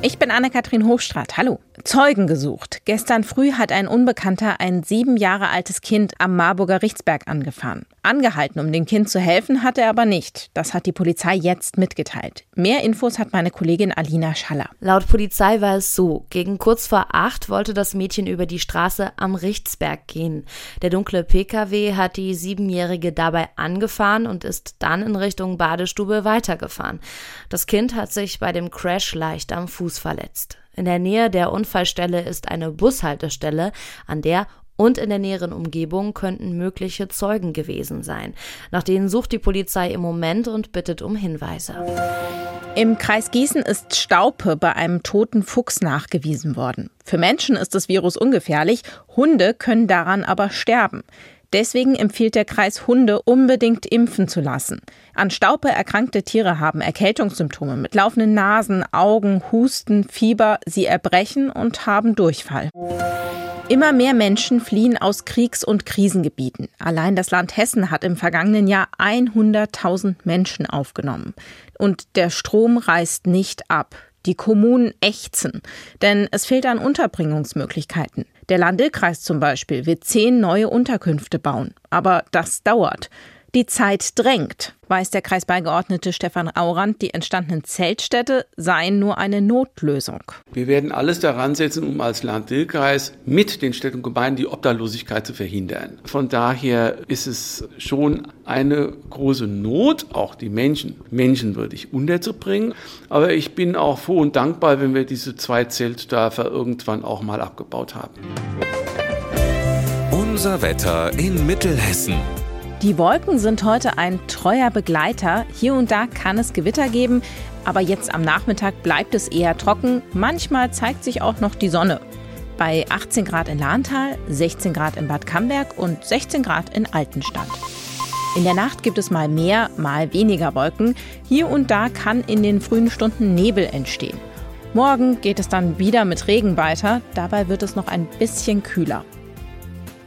Ich bin Anne-Kathrin Hofstraat. Hallo. Zeugen gesucht. Gestern früh hat ein Unbekannter ein sieben Jahre altes Kind am Marburger Richtsberg angefahren. Angehalten, um dem Kind zu helfen, hat er aber nicht. Das hat die Polizei jetzt mitgeteilt. Mehr Infos hat meine Kollegin Alina Schaller. Laut Polizei war es so. Gegen kurz vor acht wollte das Mädchen über die Straße am Richtsberg gehen. Der dunkle Pkw hat die Siebenjährige dabei angefahren und ist dann in Richtung Badestube weitergefahren. Das Kind hat sich bei dem Crash leicht am Fuß verletzt. In der Nähe der Unfallstelle ist eine Bushaltestelle, an der und in der näheren Umgebung könnten mögliche Zeugen gewesen sein. Nach denen sucht die Polizei im Moment und bittet um Hinweise. Im Kreis Gießen ist Staupe bei einem toten Fuchs nachgewiesen worden. Für Menschen ist das Virus ungefährlich, Hunde können daran aber sterben. Deswegen empfiehlt der Kreis Hunde unbedingt impfen zu lassen. An Staupe erkrankte Tiere haben Erkältungssymptome mit laufenden Nasen, Augen, Husten, Fieber, sie erbrechen und haben Durchfall. Immer mehr Menschen fliehen aus Kriegs- und Krisengebieten. Allein das Land Hessen hat im vergangenen Jahr 100.000 Menschen aufgenommen. Und der Strom reißt nicht ab. Die Kommunen ächzen, denn es fehlt an Unterbringungsmöglichkeiten. Der Landkreis zum Beispiel will zehn neue Unterkünfte bauen, aber das dauert. Die Zeit drängt, weiß der Kreisbeigeordnete Stefan Aurand, die entstandenen Zeltstädte seien nur eine Notlösung. Wir werden alles daran setzen, um als Land-Dill-Kreis mit den Städten und Gemeinden die Obdachlosigkeit zu verhindern. Von daher ist es schon eine große Not, auch die Menschen menschenwürdig unterzubringen. Aber ich bin auch froh und dankbar, wenn wir diese zwei Zeltdörfer irgendwann auch mal abgebaut haben. Unser Wetter in Mittelhessen. Die Wolken sind heute ein treuer Begleiter. Hier und da kann es Gewitter geben, aber jetzt am Nachmittag bleibt es eher trocken. Manchmal zeigt sich auch noch die Sonne. Bei 18 Grad in Lahntal, 16 Grad in Bad Camberg und 16 Grad in Altenstadt. In der Nacht gibt es mal mehr, mal weniger Wolken. Hier und da kann in den frühen Stunden Nebel entstehen. Morgen geht es dann wieder mit Regen weiter. Dabei wird es noch ein bisschen kühler.